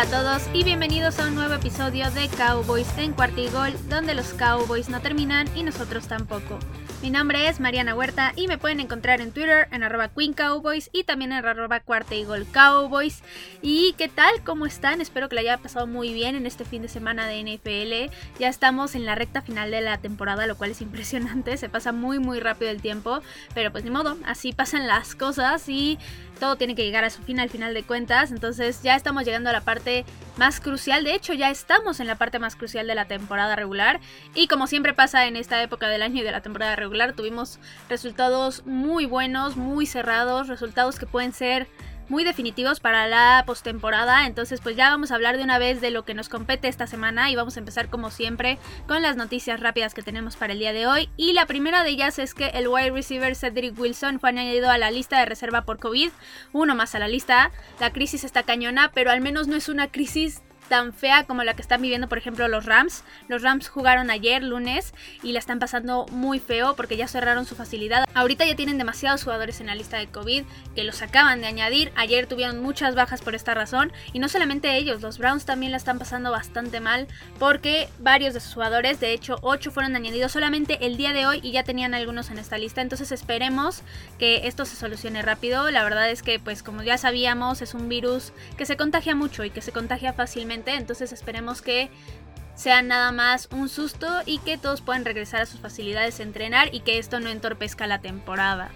Hola a todos y bienvenidos a un nuevo episodio de Cowboys en Cuartigol, donde los Cowboys no terminan y nosotros tampoco. Mi nombre es Mariana Huerta y me pueden encontrar en Twitter en arroba Queen Cowboys y también en arroba Cuarta Cowboys. ¿Y qué tal? ¿Cómo están? Espero que la haya pasado muy bien en este fin de semana de NFL. Ya estamos en la recta final de la temporada, lo cual es impresionante. Se pasa muy muy rápido el tiempo, pero pues ni modo, así pasan las cosas y todo tiene que llegar a su fin al final de cuentas. Entonces ya estamos llegando a la parte más crucial. De hecho, ya estamos en la parte más crucial de la temporada regular. Y como siempre pasa en esta época del año y de la temporada regular, tuvimos resultados muy buenos, muy cerrados, resultados que pueden ser muy definitivos para la postemporada. Entonces, pues ya vamos a hablar de una vez de lo que nos compete esta semana y vamos a empezar como siempre con las noticias rápidas que tenemos para el día de hoy. Y la primera de ellas es que el wide receiver Cedric Wilson fue añadido a la lista de reserva por COVID, uno más a la lista. La crisis está cañona, pero al menos no es una crisis tan fea como la que están viviendo, por ejemplo, los Rams. Los Rams jugaron ayer, lunes, y la están pasando muy feo porque ya cerraron su facilidad. Ahorita ya tienen demasiados jugadores en la lista de COVID que los acaban de añadir. Ayer tuvieron muchas bajas por esta razón. Y no solamente ellos, los Browns también la están pasando bastante mal porque varios de sus jugadores, de hecho 8 fueron añadidos solamente el día de hoy y ya tenían algunos en esta lista. Entonces esperemos que esto se solucione rápido. La verdad es que pues como ya sabíamos es un virus que se contagia mucho y que se contagia fácilmente entonces esperemos que sea nada más un susto y que todos puedan regresar a sus facilidades de entrenar y que esto no entorpezca la temporada.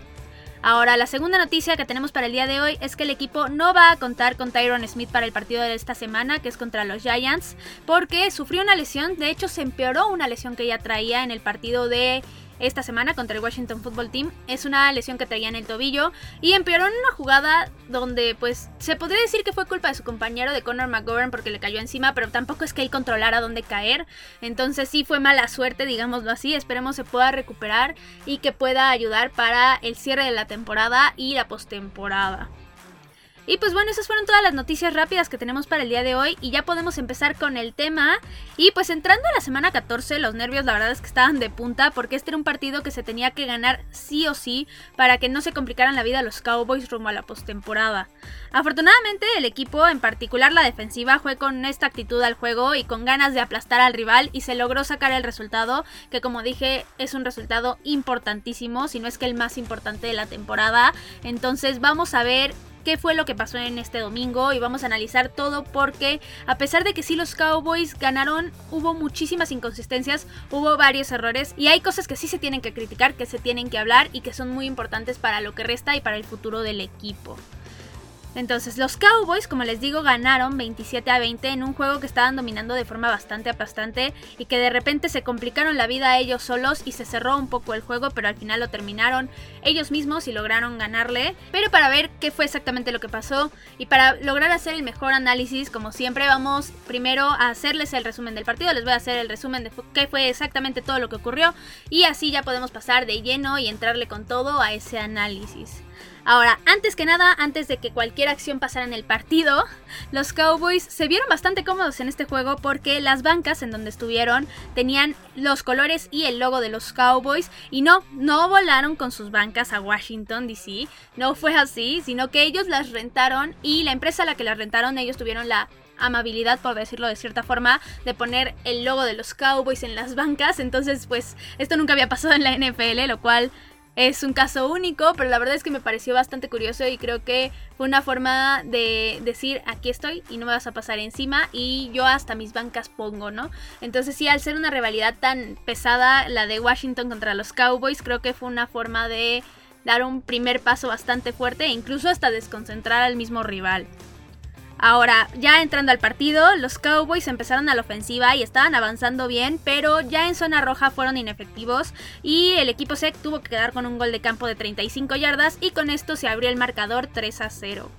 Ahora, la segunda noticia que tenemos para el día de hoy es que el equipo no va a contar con Tyron Smith para el partido de esta semana, que es contra los Giants, porque sufrió una lesión, de hecho se empeoró una lesión que ya traía en el partido de esta semana contra el Washington Football Team. Es una lesión que traía en el tobillo y empeoró en una jugada donde pues se podría decir que fue culpa de su compañero de Conor McGovern porque le cayó encima, pero tampoco es que él controlara dónde caer. Entonces sí fue mala suerte, digámoslo así. Esperemos se pueda recuperar y que pueda ayudar para el cierre de la temporada y la postemporada. Y pues bueno, esas fueron todas las noticias rápidas que tenemos para el día de hoy y ya podemos empezar con el tema. Y pues entrando a la semana 14, los nervios la verdad es que estaban de punta porque este era un partido que se tenía que ganar sí o sí para que no se complicaran la vida los Cowboys rumbo a la postemporada. Afortunadamente el equipo, en particular la defensiva, fue con esta actitud al juego y con ganas de aplastar al rival y se logró sacar el resultado que como dije es un resultado importantísimo, si no es que el más importante de la temporada. Entonces vamos a ver qué fue lo que pasó en este domingo y vamos a analizar todo porque a pesar de que sí los Cowboys ganaron, hubo muchísimas inconsistencias, hubo varios errores y hay cosas que sí se tienen que criticar, que se tienen que hablar y que son muy importantes para lo que resta y para el futuro del equipo. Entonces, los Cowboys, como les digo, ganaron 27 a 20 en un juego que estaban dominando de forma bastante aplastante y que de repente se complicaron la vida a ellos solos y se cerró un poco el juego, pero al final lo terminaron ellos mismos y lograron ganarle. Pero para ver qué fue exactamente lo que pasó y para lograr hacer el mejor análisis, como siempre, vamos primero a hacerles el resumen del partido. Les voy a hacer el resumen de qué fue exactamente todo lo que ocurrió y así ya podemos pasar de lleno y entrarle con todo a ese análisis. Ahora, antes que nada, antes de que cualquier acción pasara en el partido, los Cowboys se vieron bastante cómodos en este juego porque las bancas en donde estuvieron tenían los colores y el logo de los Cowboys y no, no volaron con sus bancas a Washington DC, no fue así, sino que ellos las rentaron y la empresa a la que las rentaron, ellos tuvieron la amabilidad, por decirlo de cierta forma, de poner el logo de los Cowboys en las bancas. Entonces, pues esto nunca había pasado en la NFL, lo cual es un caso único, pero la verdad es que me pareció bastante curioso y creo que fue una forma de decir aquí estoy y no me vas a pasar encima y yo hasta mis bancas pongo, ¿no? Entonces sí, al ser una rivalidad tan pesada, la de Washington contra los Cowboys, creo que fue una forma de dar un primer paso bastante fuerte e incluso hasta desconcentrar al mismo rival. Ahora, ya entrando al partido, los Cowboys empezaron a la ofensiva y estaban avanzando bien, pero ya en zona roja fueron inefectivos y el equipo SEC tuvo que quedar con un gol de campo de 35 yardas y con esto se abrió el marcador 3 a 0.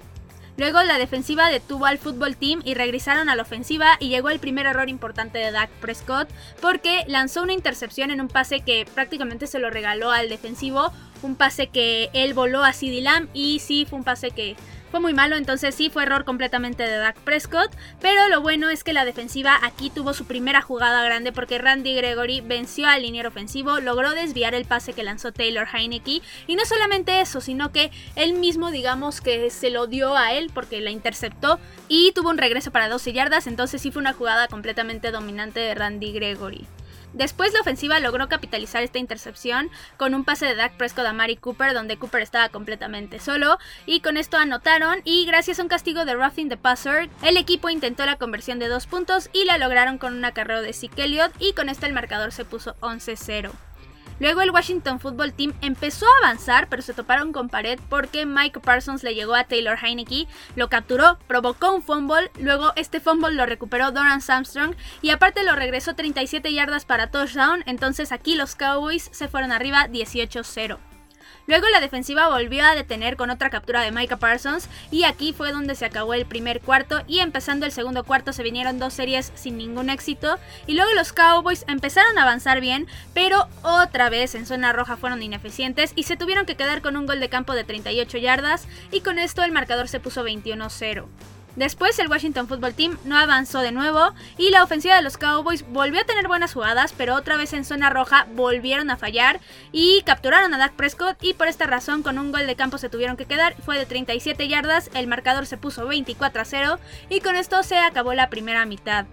Luego la defensiva detuvo al fútbol team y regresaron a la ofensiva y llegó el primer error importante de Dak Prescott porque lanzó una intercepción en un pase que prácticamente se lo regaló al defensivo, un pase que él voló a CD Lamb y sí fue un pase que fue muy malo, entonces sí fue error completamente de Dak Prescott, pero lo bueno es que la defensiva aquí tuvo su primera jugada grande porque Randy Gregory venció al liniero ofensivo, logró desviar el pase que lanzó Taylor Heineke y no solamente eso, sino que él mismo digamos que se lo dio a él porque la interceptó y tuvo un regreso para 12 yardas, entonces sí fue una jugada completamente dominante de Randy Gregory. Después la ofensiva logró capitalizar esta intercepción con un pase de Dak Prescott a Mari Cooper donde Cooper estaba completamente solo y con esto anotaron y gracias a un castigo de roughing the passer el equipo intentó la conversión de dos puntos y la lograron con un acarreo de Zeke Elliott y con esto el marcador se puso 11-0. Luego el Washington Football Team empezó a avanzar, pero se toparon con pared porque Mike Parsons le llegó a Taylor Heineke, lo capturó, provocó un fumble, luego este fumble lo recuperó Doran Armstrong y aparte lo regresó 37 yardas para touchdown, entonces aquí los Cowboys se fueron arriba 18-0. Luego la defensiva volvió a detener con otra captura de Micah Parsons y aquí fue donde se acabó el primer cuarto y empezando el segundo cuarto se vinieron dos series sin ningún éxito y luego los Cowboys empezaron a avanzar bien pero otra vez en zona roja fueron ineficientes y se tuvieron que quedar con un gol de campo de 38 yardas y con esto el marcador se puso 21-0. Después el Washington Football Team no avanzó de nuevo y la ofensiva de los Cowboys volvió a tener buenas jugadas, pero otra vez en zona roja volvieron a fallar y capturaron a Dak Prescott y por esta razón con un gol de campo se tuvieron que quedar, fue de 37 yardas, el marcador se puso 24 a 0 y con esto se acabó la primera mitad.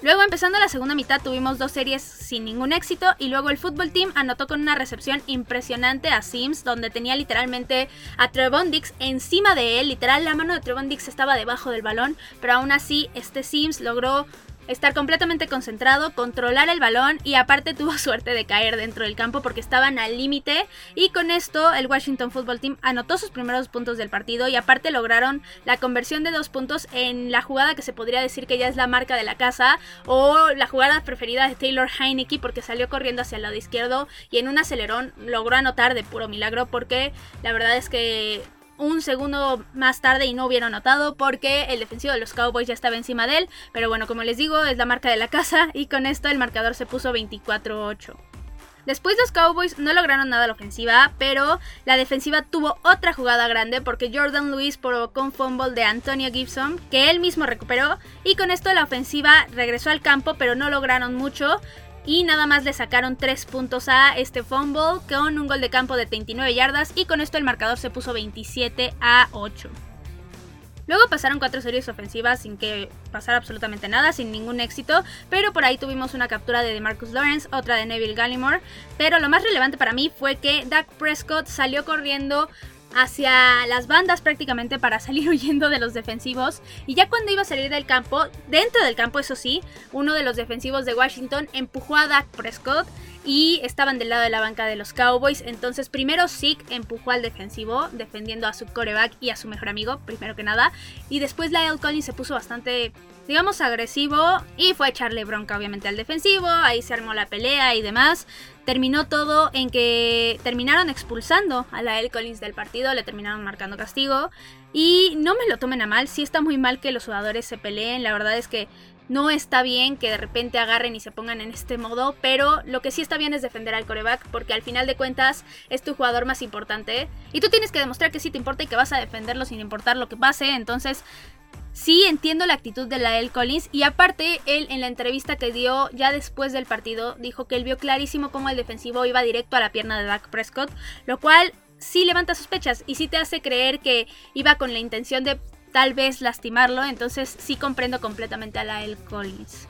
Luego empezando la segunda mitad tuvimos dos series sin ningún éxito y luego el fútbol team anotó con una recepción impresionante a Sims donde tenía literalmente a Trevon Dix encima de él, literal la mano de Trevon Dix estaba debajo del balón, pero aún así este Sims logró estar completamente concentrado, controlar el balón y aparte tuvo suerte de caer dentro del campo porque estaban al límite. Y con esto el Washington Football Team anotó sus primeros puntos del partido y aparte lograron la conversión de dos puntos en la jugada que se podría decir que ya es la marca de la casa o la jugada preferida de Taylor Heineke porque salió corriendo hacia el lado izquierdo y en un acelerón logró anotar de puro milagro porque la verdad es que un segundo más tarde y no hubiera notado porque el defensivo de los Cowboys ya estaba encima de él. Pero bueno, como les digo, es la marca de la casa y con esto el marcador se puso 24-8. Después los Cowboys no lograron nada a la ofensiva, pero la defensiva tuvo otra jugada grande porque Jordan Lewis provocó un fumble de Antonio Gibson que él mismo recuperó y con esto la ofensiva regresó al campo pero no lograron mucho y nada más le sacaron 3 puntos a este fumble con un gol de campo de 39 yardas y con esto el marcador se puso 27 a 8. Luego pasaron cuatro series ofensivas sin que pasara absolutamente nada, sin ningún éxito, pero por ahí tuvimos una captura de Marcus Lawrence, otra de Neville Gallimore, pero lo más relevante para mí fue que Dak Prescott salió corriendo hacia las bandas prácticamente para salir huyendo de los defensivos. Y ya cuando iba a salir del campo, dentro del campo eso sí, uno de los defensivos de Washington empujó a Dak Prescott y estaban del lado de la banca de los Cowboys. Entonces, primero Zeke empujó al defensivo, defendiendo a su coreback y a su mejor amigo, primero que nada. Y después Lyle Collins se puso bastante, digamos, agresivo y fue a echarle bronca, obviamente, al defensivo. Ahí se armó la pelea y demás. Terminó todo en que terminaron expulsando a Lyle Collins del partido, le terminaron marcando castigo. Y no me lo tomen a mal, sí está muy mal que los jugadores se peleen. La verdad es que no está bien que de repente agarren y se pongan en este modo, pero lo que sí está bien es defender al coreback, porque al final de cuentas es tu jugador más importante. Y tú tienes que demostrar que sí te importa y que vas a defenderlo sin importar lo que pase. Entonces, sí entiendo la actitud de la El Collins. Y aparte, él en la entrevista que dio ya después del partido, dijo que él vio clarísimo cómo el defensivo iba directo a la pierna de Dak Prescott, lo cual sí levanta sospechas y sí te hace creer que iba con la intención de tal vez lastimarlo, entonces sí comprendo completamente a El Collins.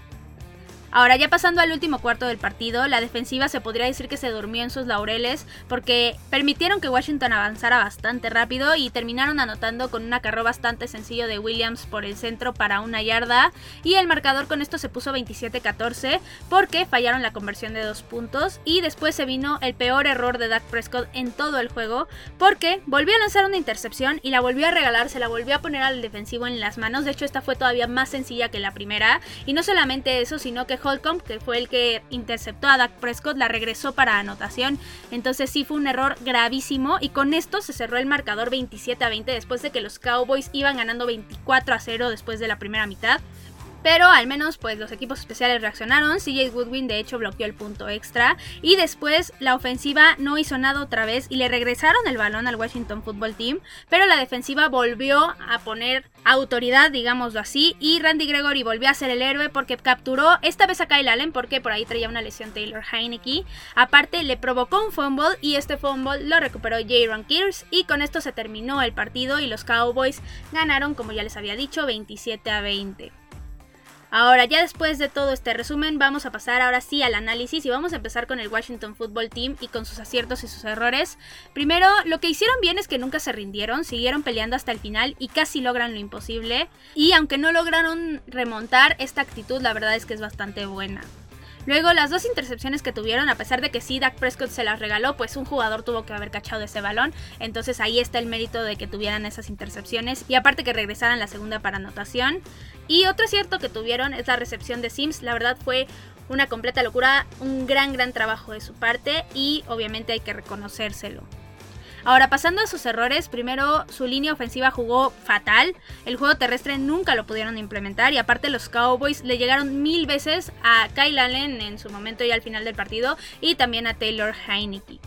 Ahora ya pasando al último cuarto del partido, la defensiva se podría decir que se durmió en sus laureles porque permitieron que Washington avanzara bastante rápido y terminaron anotando con un acarreo bastante sencillo de Williams por el centro para una yarda. Y el marcador con esto se puso 27-14 porque fallaron la conversión de dos puntos y después se vino el peor error de Dak Prescott en todo el juego porque volvió a lanzar una intercepción y la volvió a regalar, se la volvió a poner al defensivo en las manos, de hecho esta fue todavía más sencilla que la primera. Y no solamente eso sino que Holcomb, que fue el que interceptó a Dak Prescott, la regresó para anotación. Entonces sí fue un error gravísimo y con esto se cerró el marcador 27 a 20 después de que los Cowboys iban ganando 24 a 0 después de la primera mitad. Pero al menos pues los equipos especiales reaccionaron, CJ Goodwin de hecho bloqueó el punto extra y después la ofensiva no hizo nada otra vez y le regresaron el balón al Washington Football Team, pero la defensiva volvió a poner autoridad, digámoslo así, y Randy Gregory volvió a ser el héroe porque capturó esta vez a Kyle Allen porque por ahí traía una lesión Taylor Heineke. Aparte le provocó un fumble y este fumble lo recuperó Jaron Kears y con esto se terminó el partido y los Cowboys ganaron, como ya les había dicho, 27 a 20. Ahora, ya después de todo este resumen, vamos a pasar ahora sí al análisis y vamos a empezar con el Washington Football Team y con sus aciertos y sus errores. Primero, lo que hicieron bien es que nunca se rindieron, siguieron peleando hasta el final y casi logran lo imposible. Y aunque no lograron remontar, esta actitud la verdad es que es bastante buena. Luego, las dos intercepciones que tuvieron, a pesar de que sí, Dak Prescott se las regaló, pues un jugador tuvo que haber cachado ese balón. Entonces ahí está el mérito de que tuvieran esas intercepciones y aparte que regresaran la segunda para anotación. Y otro cierto que tuvieron es la recepción de Sims. La verdad fue una completa locura, un gran, gran trabajo de su parte y obviamente hay que reconocérselo. Ahora, pasando a sus errores, primero su línea ofensiva jugó fatal, el juego terrestre nunca lo pudieron implementar y aparte los Cowboys le llegaron mil veces a Kyle Allen en su momento y al final del partido y también a Taylor Heineke.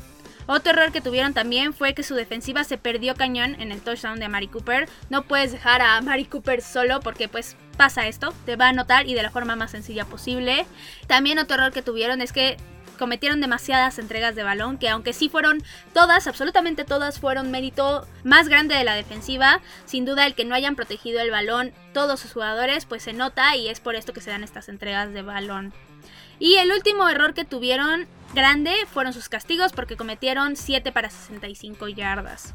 Otro error que tuvieron también fue que su defensiva se perdió cañón en el touchdown de Mari Cooper. No puedes dejar a Mari Cooper solo porque pues pasa esto, te va a notar y de la forma más sencilla posible. También otro error que tuvieron es que cometieron demasiadas entregas de balón, que aunque sí fueron todas, absolutamente todas, fueron mérito más grande de la defensiva. Sin duda el que no hayan protegido el balón todos sus jugadores, pues se nota y es por esto que se dan estas entregas de balón. Y el último error que tuvieron grande fueron sus castigos porque cometieron 7 para 65 yardas.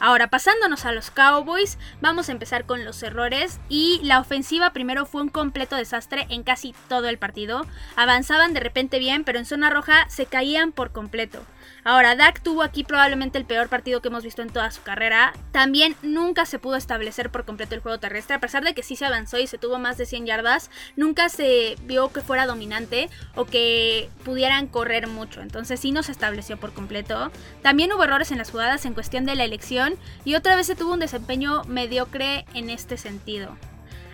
Ahora, pasándonos a los Cowboys, vamos a empezar con los errores y la ofensiva primero fue un completo desastre en casi todo el partido. Avanzaban de repente bien, pero en zona roja se caían por completo. Ahora, Dak tuvo aquí probablemente el peor partido que hemos visto en toda su carrera. También nunca se pudo establecer por completo el juego terrestre, a pesar de que sí se avanzó y se tuvo más de 100 yardas, nunca se vio que fuera dominante o que pudieran correr mucho. Entonces sí no se estableció por completo. También hubo errores en las jugadas en cuestión de la elección y otra vez se tuvo un desempeño mediocre en este sentido.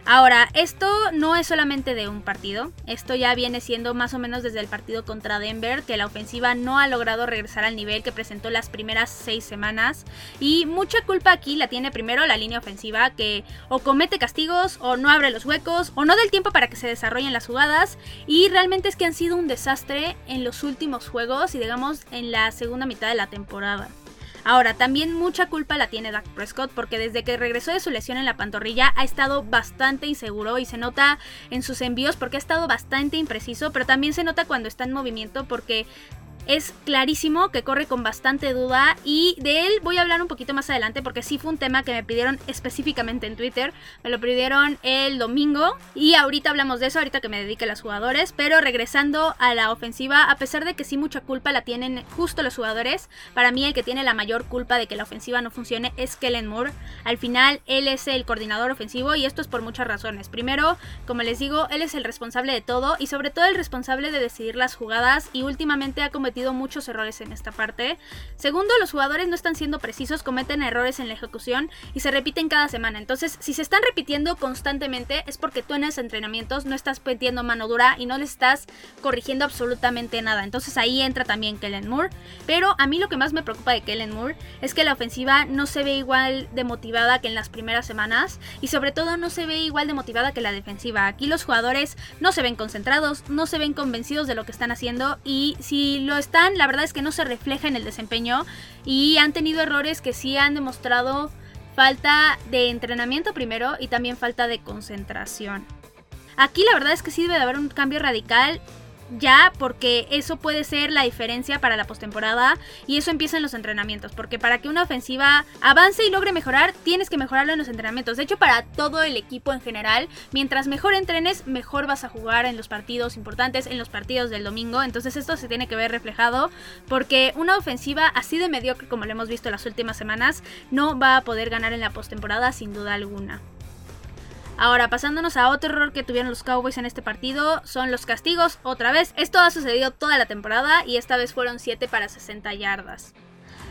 Ahora, esto no es solamente de un partido, esto ya viene siendo más o menos desde el partido contra Denver, que la ofensiva no ha logrado regresar al nivel que presentó las primeras seis semanas. Y mucha culpa aquí la tiene primero la línea ofensiva, que o comete castigos, o no abre los huecos, o no da el tiempo para que se desarrollen las jugadas. Y realmente es que han sido un desastre en los últimos juegos y digamos en la segunda mitad de la temporada. Ahora, también mucha culpa la tiene Dak Prescott porque desde que regresó de su lesión en la pantorrilla ha estado bastante inseguro y se nota en sus envíos porque ha estado bastante impreciso, pero también se nota cuando está en movimiento porque es clarísimo que corre con bastante duda y de él voy a hablar un poquito más adelante porque sí fue un tema que me pidieron específicamente en Twitter. Me lo pidieron el domingo y ahorita hablamos de eso, ahorita que me dedique a los jugadores. Pero regresando a la ofensiva, a pesar de que sí mucha culpa la tienen justo los jugadores, para mí el que tiene la mayor culpa de que la ofensiva no funcione es Kellen Moore. Al final él es el coordinador ofensivo y esto es por muchas razones. Primero, como les digo, él es el responsable de todo y sobre todo el responsable de decidir las jugadas y últimamente ha muchos errores en esta parte. Segundo, los jugadores no están siendo precisos, cometen errores en la ejecución y se repiten cada semana. Entonces, si se están repitiendo constantemente es porque tú en esos entrenamientos no estás metiendo mano dura y no le estás corrigiendo absolutamente nada. Entonces ahí entra también Kellen Moore. Pero a mí lo que más me preocupa de Kellen Moore es que la ofensiva no se ve igual de motivada que en las primeras semanas y sobre todo no se ve igual de motivada que la defensiva. Aquí los jugadores no se ven concentrados, no se ven convencidos de lo que están haciendo y si lo están, la verdad es que no se refleja en el desempeño y han tenido errores que sí han demostrado falta de entrenamiento primero y también falta de concentración. Aquí la verdad es que sí debe de haber un cambio radical ya porque eso puede ser la diferencia para la postemporada y eso empieza en los entrenamientos, porque para que una ofensiva avance y logre mejorar, tienes que mejorarlo en los entrenamientos. De hecho, para todo el equipo en general, mientras mejor entrenes, mejor vas a jugar en los partidos importantes, en los partidos del domingo. Entonces esto se tiene que ver reflejado porque una ofensiva así de mediocre como lo hemos visto las últimas semanas, no va a poder ganar en la postemporada sin duda alguna. Ahora, pasándonos a otro error que tuvieron los Cowboys en este partido, son los castigos. Otra vez, esto ha sucedido toda la temporada y esta vez fueron 7 para 60 yardas.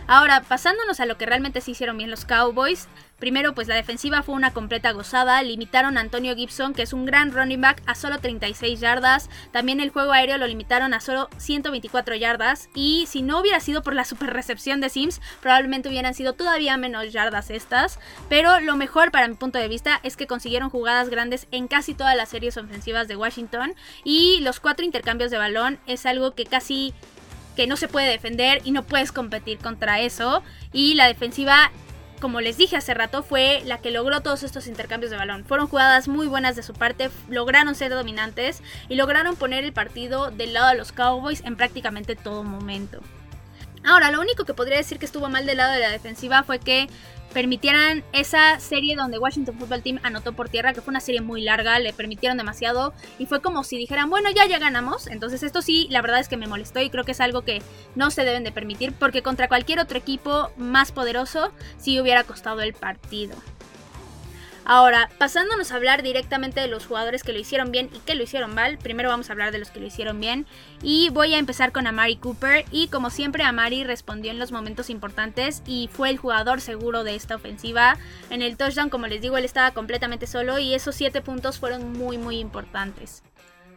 Ahora, pasándonos a lo que realmente se hicieron bien los Cowboys, primero pues la defensiva fue una completa gozada, limitaron a Antonio Gibson, que es un gran running back, a solo 36 yardas, también el juego aéreo lo limitaron a solo 124 yardas, y si no hubiera sido por la super recepción de Sims, probablemente hubieran sido todavía menos yardas estas, pero lo mejor para mi punto de vista es que consiguieron jugadas grandes en casi todas las series ofensivas de Washington, y los cuatro intercambios de balón es algo que casi que no se puede defender y no puedes competir contra eso. Y la defensiva, como les dije hace rato, fue la que logró todos estos intercambios de balón. Fueron jugadas muy buenas de su parte, lograron ser dominantes y lograron poner el partido del lado de los Cowboys en prácticamente todo momento. Ahora, lo único que podría decir que estuvo mal del lado de la defensiva fue que permitieran esa serie donde Washington Football Team anotó por tierra, que fue una serie muy larga, le permitieron demasiado y fue como si dijeran, bueno, ya ya ganamos. Entonces esto sí, la verdad es que me molestó y creo que es algo que no se deben de permitir porque contra cualquier otro equipo más poderoso sí hubiera costado el partido. Ahora, pasándonos a hablar directamente de los jugadores que lo hicieron bien y que lo hicieron mal, primero vamos a hablar de los que lo hicieron bien y voy a empezar con Amari Cooper y como siempre Amari respondió en los momentos importantes y fue el jugador seguro de esta ofensiva. En el touchdown, como les digo, él estaba completamente solo y esos 7 puntos fueron muy muy importantes.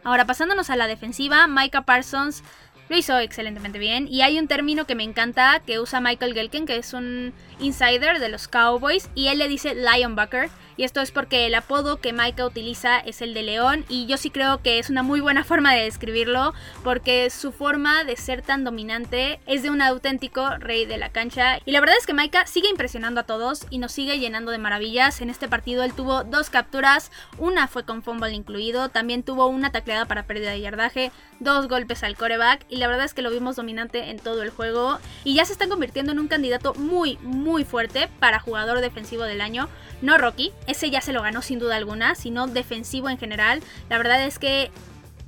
Ahora, pasándonos a la defensiva, Micah Parsons lo hizo excelentemente bien. Y hay un término que me encanta que usa Michael Gelken, que es un insider de los Cowboys, y él le dice Lionbucker. Y esto es porque el apodo que Micah utiliza es el de león y yo sí creo que es una muy buena forma de describirlo porque su forma de ser tan dominante es de un auténtico rey de la cancha. Y la verdad es que Micah sigue impresionando a todos y nos sigue llenando de maravillas. En este partido él tuvo dos capturas, una fue con fumble incluido, también tuvo una tacleada para pérdida de yardaje, dos golpes al coreback y la verdad es que lo vimos dominante en todo el juego y ya se está convirtiendo en un candidato muy muy fuerte para jugador defensivo del año. No Rocky, ese ya se lo ganó sin duda alguna, sino defensivo en general. La verdad es que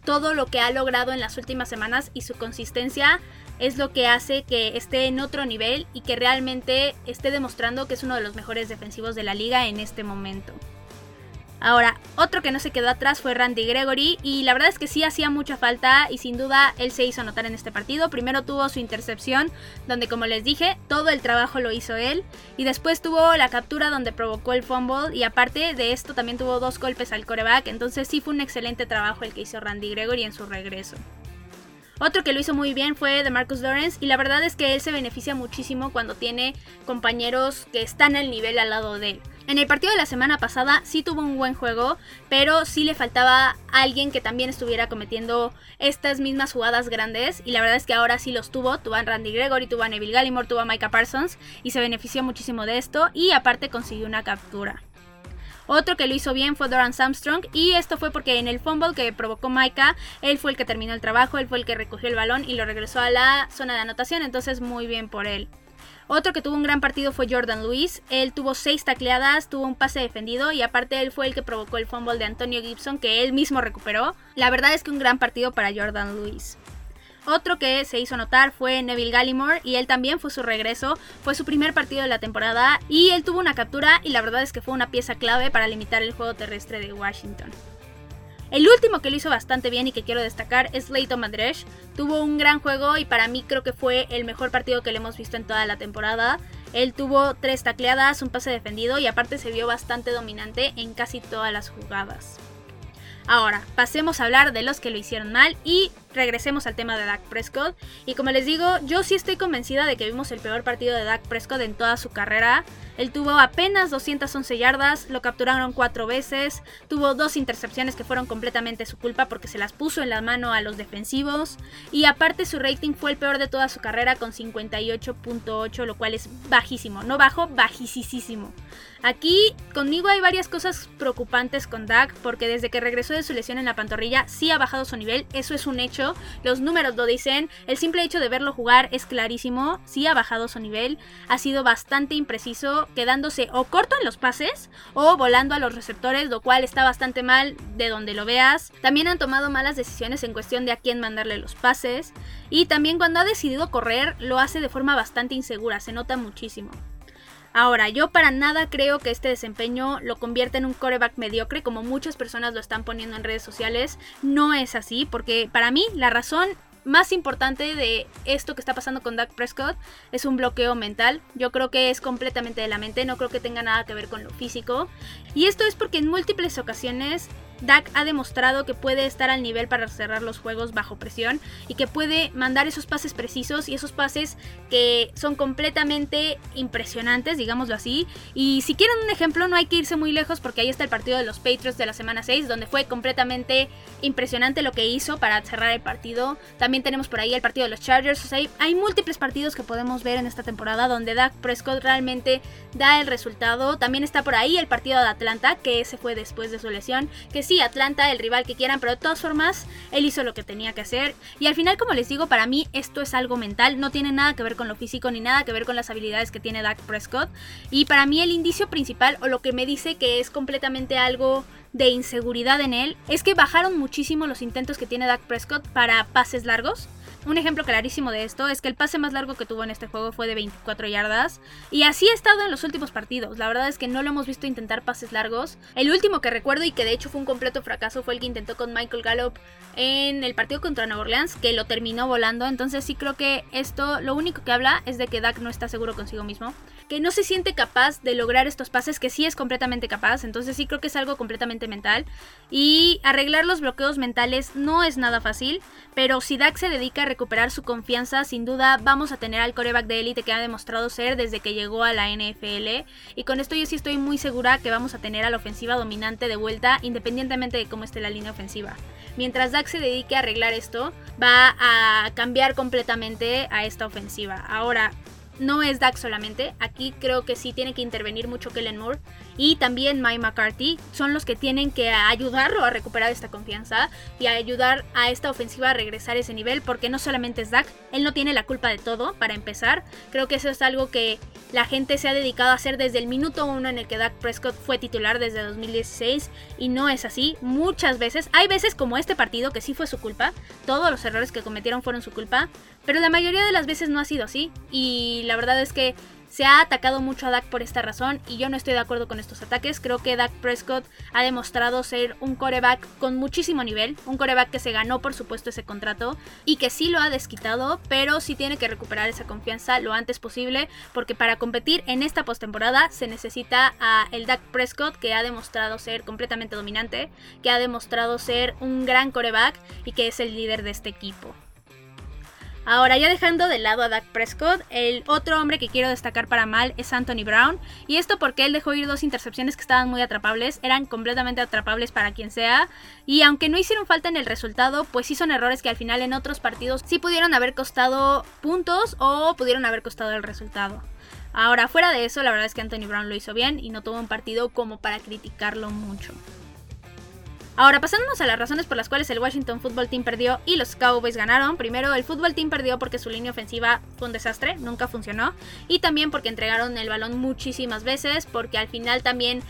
todo lo que ha logrado en las últimas semanas y su consistencia es lo que hace que esté en otro nivel y que realmente esté demostrando que es uno de los mejores defensivos de la liga en este momento. Ahora, otro que no se quedó atrás fue Randy Gregory y la verdad es que sí hacía mucha falta y sin duda él se hizo notar en este partido. Primero tuvo su intercepción donde como les dije todo el trabajo lo hizo él y después tuvo la captura donde provocó el fumble y aparte de esto también tuvo dos golpes al coreback. Entonces sí fue un excelente trabajo el que hizo Randy Gregory en su regreso. Otro que lo hizo muy bien fue de Marcus Lawrence y la verdad es que él se beneficia muchísimo cuando tiene compañeros que están al nivel al lado de él. En el partido de la semana pasada sí tuvo un buen juego, pero sí le faltaba alguien que también estuviera cometiendo estas mismas jugadas grandes. Y la verdad es que ahora sí los tuvo. Tuvo a Randy Gregory, tuvo a Neville Gallimore, tuvo a Micah Parsons y se benefició muchísimo de esto. Y aparte consiguió una captura. Otro que lo hizo bien fue Doran Armstrong y esto fue porque en el fumble que provocó Micah, él fue el que terminó el trabajo, él fue el que recogió el balón y lo regresó a la zona de anotación, entonces muy bien por él. Otro que tuvo un gran partido fue Jordan Lewis. Él tuvo seis tacleadas, tuvo un pase defendido y aparte él fue el que provocó el fumble de Antonio Gibson que él mismo recuperó. La verdad es que un gran partido para Jordan Lewis. Otro que se hizo notar fue Neville Gallimore y él también fue su regreso, fue su primer partido de la temporada y él tuvo una captura y la verdad es que fue una pieza clave para limitar el juego terrestre de Washington. El último que lo hizo bastante bien y que quiero destacar es Leighton Madresh. Tuvo un gran juego y para mí creo que fue el mejor partido que le hemos visto en toda la temporada. Él tuvo tres tacleadas, un pase defendido y aparte se vio bastante dominante en casi todas las jugadas. Ahora, pasemos a hablar de los que lo hicieron mal y regresemos al tema de Dak Prescott. Y como les digo, yo sí estoy convencida de que vimos el peor partido de Dak Prescott en toda su carrera. Él tuvo apenas 211 yardas, lo capturaron cuatro veces, tuvo dos intercepciones que fueron completamente su culpa porque se las puso en la mano a los defensivos. Y aparte su rating fue el peor de toda su carrera con 58.8, lo cual es bajísimo. No bajo, bajísimo. Aquí conmigo hay varias cosas preocupantes con Dak porque desde que regresó de su lesión en la pantorrilla sí ha bajado su nivel, eso es un hecho, los números lo dicen, el simple hecho de verlo jugar es clarísimo, sí ha bajado su nivel, ha sido bastante impreciso, quedándose o corto en los pases o volando a los receptores, lo cual está bastante mal de donde lo veas. También han tomado malas decisiones en cuestión de a quién mandarle los pases. Y también cuando ha decidido correr lo hace de forma bastante insegura, se nota muchísimo. Ahora, yo para nada creo que este desempeño lo convierta en un coreback mediocre, como muchas personas lo están poniendo en redes sociales. No es así, porque para mí la razón más importante de esto que está pasando con Dak Prescott es un bloqueo mental. Yo creo que es completamente de la mente, no creo que tenga nada que ver con lo físico. Y esto es porque en múltiples ocasiones Dak ha demostrado que puede estar al nivel para cerrar los juegos bajo presión y que puede mandar esos pases precisos y esos pases que son completamente impresionantes, digámoslo así. Y si quieren un ejemplo, no hay que irse muy lejos porque ahí está el partido de los Patriots de la semana 6, donde fue completamente impresionante lo que hizo para cerrar el partido. También tenemos por ahí el partido de los Chargers. hay, hay múltiples partidos que podemos ver en esta temporada donde Dak Prescott realmente da el resultado. También está por ahí el partido de Atlanta, que ese fue después de su lesión, que sí, Atlanta, el rival que quieran, pero de todas formas, él hizo lo que tenía que hacer. Y al final, como les digo, para mí esto es algo mental, no tiene nada que ver con lo físico ni nada que ver con las habilidades que tiene Dak Prescott. Y para mí el indicio principal, o lo que me dice que es completamente algo de inseguridad en él, es que bajaron muchísimo los intentos que tiene Dak Prescott para pases largos. Un ejemplo clarísimo de esto es que el pase más largo que tuvo en este juego fue de 24 yardas. Y así ha estado en los últimos partidos. La verdad es que no lo hemos visto intentar pases largos. El último que recuerdo y que de hecho fue un completo fracaso fue el que intentó con Michael Gallup en el partido contra Nueva Orleans, que lo terminó volando. Entonces sí creo que esto lo único que habla es de que Dak no está seguro consigo mismo. Que no se siente capaz de lograr estos pases, que sí es completamente capaz. Entonces sí creo que es algo completamente mental. Y arreglar los bloqueos mentales no es nada fácil. Pero si Dak se dedica a recuperar su confianza, sin duda vamos a tener al coreback de élite que ha demostrado ser desde que llegó a la NFL. Y con esto yo sí estoy muy segura que vamos a tener a la ofensiva dominante de vuelta, independientemente de cómo esté la línea ofensiva. Mientras Dak se dedique a arreglar esto, va a cambiar completamente a esta ofensiva. Ahora, no es Dak solamente, aquí creo que sí tiene que intervenir mucho Kellen Moore y también Mike McCarthy son los que tienen que ayudarlo a recuperar esta confianza y a ayudar a esta ofensiva a regresar a ese nivel porque no solamente es Dak, él no tiene la culpa de todo para empezar, creo que eso es algo que la gente se ha dedicado a hacer desde el minuto uno en el que Dak Prescott fue titular desde 2016 y no es así, muchas veces, hay veces como este partido que sí fue su culpa, todos los errores que cometieron fueron su culpa, pero la mayoría de las veces no ha sido así y la verdad es que se ha atacado mucho a Dak por esta razón y yo no estoy de acuerdo con estos ataques. Creo que Dak Prescott ha demostrado ser un coreback con muchísimo nivel, un coreback que se ganó por supuesto ese contrato y que sí lo ha desquitado, pero sí tiene que recuperar esa confianza lo antes posible porque para competir en esta postemporada se necesita a el Dak Prescott que ha demostrado ser completamente dominante, que ha demostrado ser un gran coreback y que es el líder de este equipo. Ahora, ya dejando de lado a Dak Prescott, el otro hombre que quiero destacar para mal es Anthony Brown. Y esto porque él dejó ir dos intercepciones que estaban muy atrapables, eran completamente atrapables para quien sea. Y aunque no hicieron falta en el resultado, pues sí son errores que al final en otros partidos sí pudieron haber costado puntos o pudieron haber costado el resultado. Ahora, fuera de eso, la verdad es que Anthony Brown lo hizo bien y no tuvo un partido como para criticarlo mucho. Ahora, pasándonos a las razones por las cuales el Washington Football Team perdió y los Cowboys ganaron. Primero, el Football Team perdió porque su línea ofensiva fue un desastre, nunca funcionó. Y también porque entregaron el balón muchísimas veces, porque al final también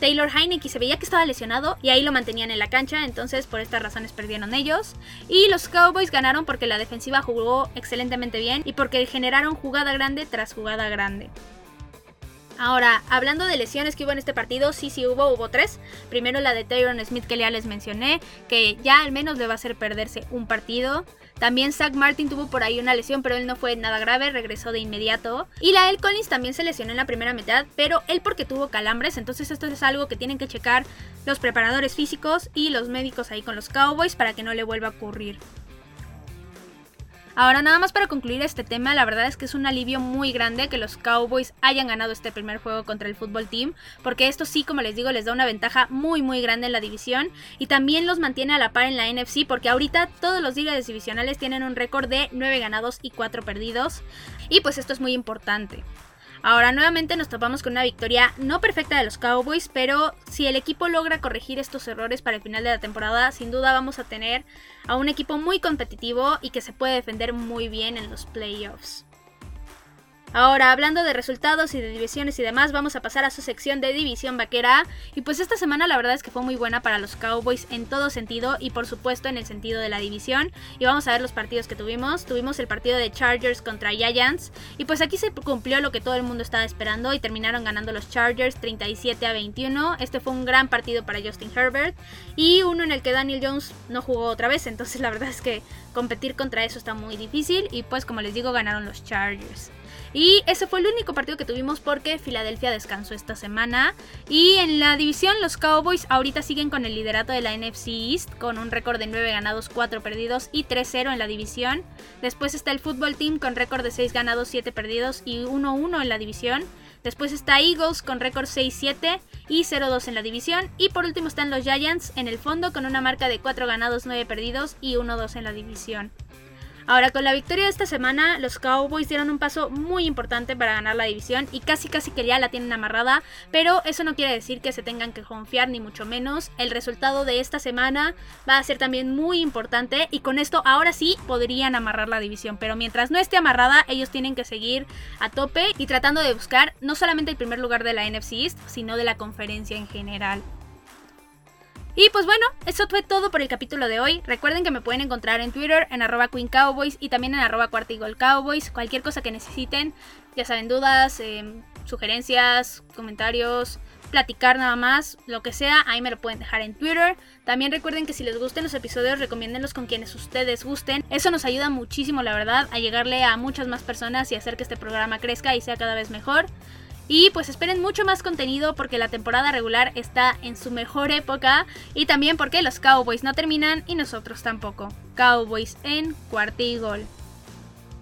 Taylor Heineke se veía que estaba lesionado y ahí lo mantenían en la cancha, entonces por estas razones perdieron ellos. Y los Cowboys ganaron porque la defensiva jugó excelentemente bien y porque generaron jugada grande tras jugada grande. Ahora, hablando de lesiones que hubo en este partido, sí, sí hubo, hubo tres. Primero la de Tyron Smith que ya les mencioné, que ya al menos le va a hacer perderse un partido. También Zach Martin tuvo por ahí una lesión, pero él no fue nada grave, regresó de inmediato. Y la El Collins también se lesionó en la primera mitad, pero él porque tuvo calambres, entonces esto es algo que tienen que checar los preparadores físicos y los médicos ahí con los Cowboys para que no le vuelva a ocurrir. Ahora nada más para concluir este tema, la verdad es que es un alivio muy grande que los Cowboys hayan ganado este primer juego contra el fútbol team, porque esto sí, como les digo, les da una ventaja muy muy grande en la división y también los mantiene a la par en la NFC, porque ahorita todos los líderes divisionales tienen un récord de 9 ganados y 4 perdidos, y pues esto es muy importante. Ahora nuevamente nos topamos con una victoria no perfecta de los Cowboys, pero si el equipo logra corregir estos errores para el final de la temporada, sin duda vamos a tener a un equipo muy competitivo y que se puede defender muy bien en los playoffs. Ahora, hablando de resultados y de divisiones y demás, vamos a pasar a su sección de división vaquera. Y pues esta semana la verdad es que fue muy buena para los Cowboys en todo sentido y por supuesto en el sentido de la división. Y vamos a ver los partidos que tuvimos. Tuvimos el partido de Chargers contra Giants. Y pues aquí se cumplió lo que todo el mundo estaba esperando y terminaron ganando los Chargers 37 a 21. Este fue un gran partido para Justin Herbert. Y uno en el que Daniel Jones no jugó otra vez. Entonces la verdad es que competir contra eso está muy difícil. Y pues como les digo, ganaron los Chargers. Y ese fue el único partido que tuvimos porque Filadelfia descansó esta semana. Y en la división los Cowboys ahorita siguen con el liderato de la NFC East con un récord de 9 ganados, 4 perdidos y 3-0 en la división. Después está el Football Team con récord de 6 ganados, 7 perdidos y 1-1 en la división. Después está Eagles con récord 6-7 y 0-2 en la división. Y por último están los Giants en el fondo con una marca de 4 ganados, 9 perdidos y 1-2 en la división. Ahora, con la victoria de esta semana, los Cowboys dieron un paso muy importante para ganar la división y casi casi que ya la tienen amarrada, pero eso no quiere decir que se tengan que confiar ni mucho menos. El resultado de esta semana va a ser también muy importante y con esto ahora sí podrían amarrar la división, pero mientras no esté amarrada, ellos tienen que seguir a tope y tratando de buscar no solamente el primer lugar de la NFC East, sino de la conferencia en general. Y pues bueno, eso fue todo por el capítulo de hoy. Recuerden que me pueden encontrar en Twitter en arroba Queen Cowboys y también en arroba Cuartigol Cowboys. Cualquier cosa que necesiten, ya saben, dudas, em, sugerencias, comentarios, platicar nada más, lo que sea, ahí me lo pueden dejar en Twitter. También recuerden que si les gusten los episodios, recomiéndenlos con quienes ustedes gusten. Eso nos ayuda muchísimo, la verdad, a llegarle a muchas más personas y hacer que este programa crezca y sea cada vez mejor. Y pues esperen mucho más contenido porque la temporada regular está en su mejor época y también porque los Cowboys no terminan y nosotros tampoco. Cowboys en cuartigol.